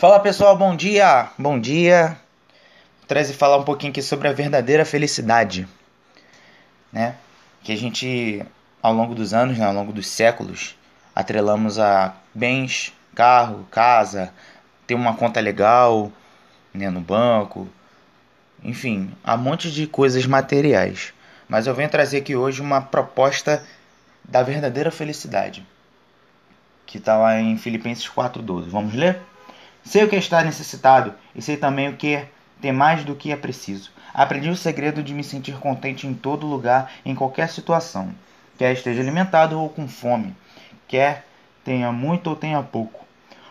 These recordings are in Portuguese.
Fala pessoal, bom dia! Bom dia! Traz falar um pouquinho aqui sobre a verdadeira felicidade, né? Que a gente, ao longo dos anos, né, ao longo dos séculos, atrelamos a bens, carro, casa, ter uma conta legal, né, no banco, enfim, há um monte de coisas materiais. Mas eu venho trazer aqui hoje uma proposta da verdadeira felicidade, que está lá em Filipenses 4,12. Vamos ler? Sei o que estar necessitado e sei também o que ter mais do que é preciso. Aprendi o segredo de me sentir contente em todo lugar, em qualquer situação, quer esteja alimentado ou com fome, quer tenha muito ou tenha pouco.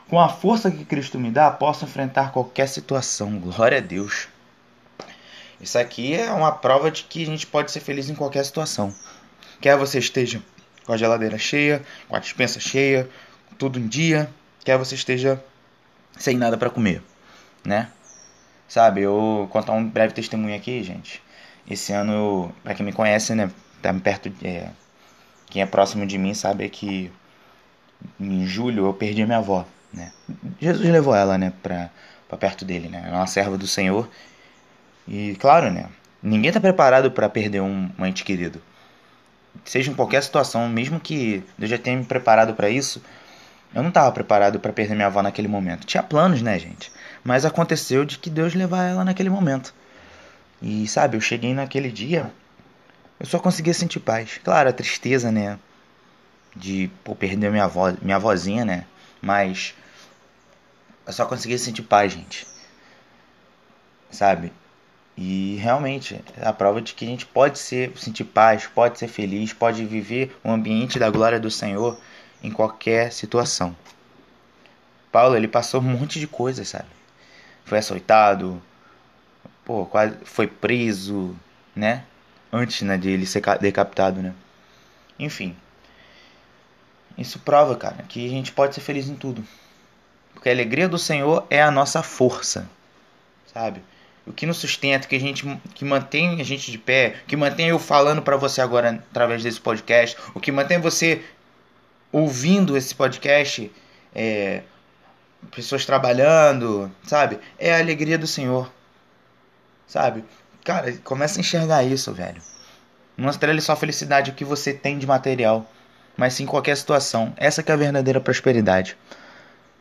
Com a força que Cristo me dá, posso enfrentar qualquer situação. Glória a Deus. Isso aqui é uma prova de que a gente pode ser feliz em qualquer situação. Quer você esteja com a geladeira cheia, com a dispensa cheia, tudo em dia, quer você esteja sem nada para comer, né? Sabe, eu contar um breve testemunho aqui, gente. Esse ano, para quem me conhece, né, tá perto, é, quem é próximo de mim sabe que em julho eu perdi a minha avó, né? Jesus levou ela, né, para perto dele, né? Ela é uma serva do Senhor. E claro, né, ninguém tá preparado para perder um, um ente querido. Seja em qualquer situação, mesmo que Deus já tenha me preparado para isso, eu não estava preparado para perder minha avó naquele momento. Tinha planos, né, gente? Mas aconteceu de que Deus levar ela naquele momento. E sabe, eu cheguei naquele dia, eu só conseguia sentir paz. Claro, a tristeza, né? De pô, perder minha avó, minha avózinha, né? Mas eu só conseguia sentir paz, gente. Sabe? E realmente, é a prova de que a gente pode ser, sentir paz, pode ser feliz, pode viver o ambiente da glória do Senhor em qualquer situação. Paulo, ele passou um monte de coisas, sabe? Foi açoitado, pô, quase foi preso, né? Antes né, de ele ser decapitado, né? Enfim. Isso prova, cara, que a gente pode ser feliz em tudo. Porque a alegria do Senhor é a nossa força, sabe? O que nos sustenta, que a gente que mantém a gente de pé, que mantém eu falando para você agora através desse podcast, o que mantém você ouvindo esse podcast, é, pessoas trabalhando, sabe? É a alegria do Senhor, sabe? Cara, começa a enxergar isso, velho. Não estrele só a felicidade que você tem de material, mas sim qualquer situação. Essa que é a verdadeira prosperidade.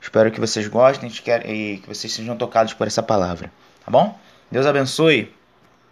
Espero que vocês gostem e que vocês sejam tocados por essa palavra, tá bom? Deus abençoe.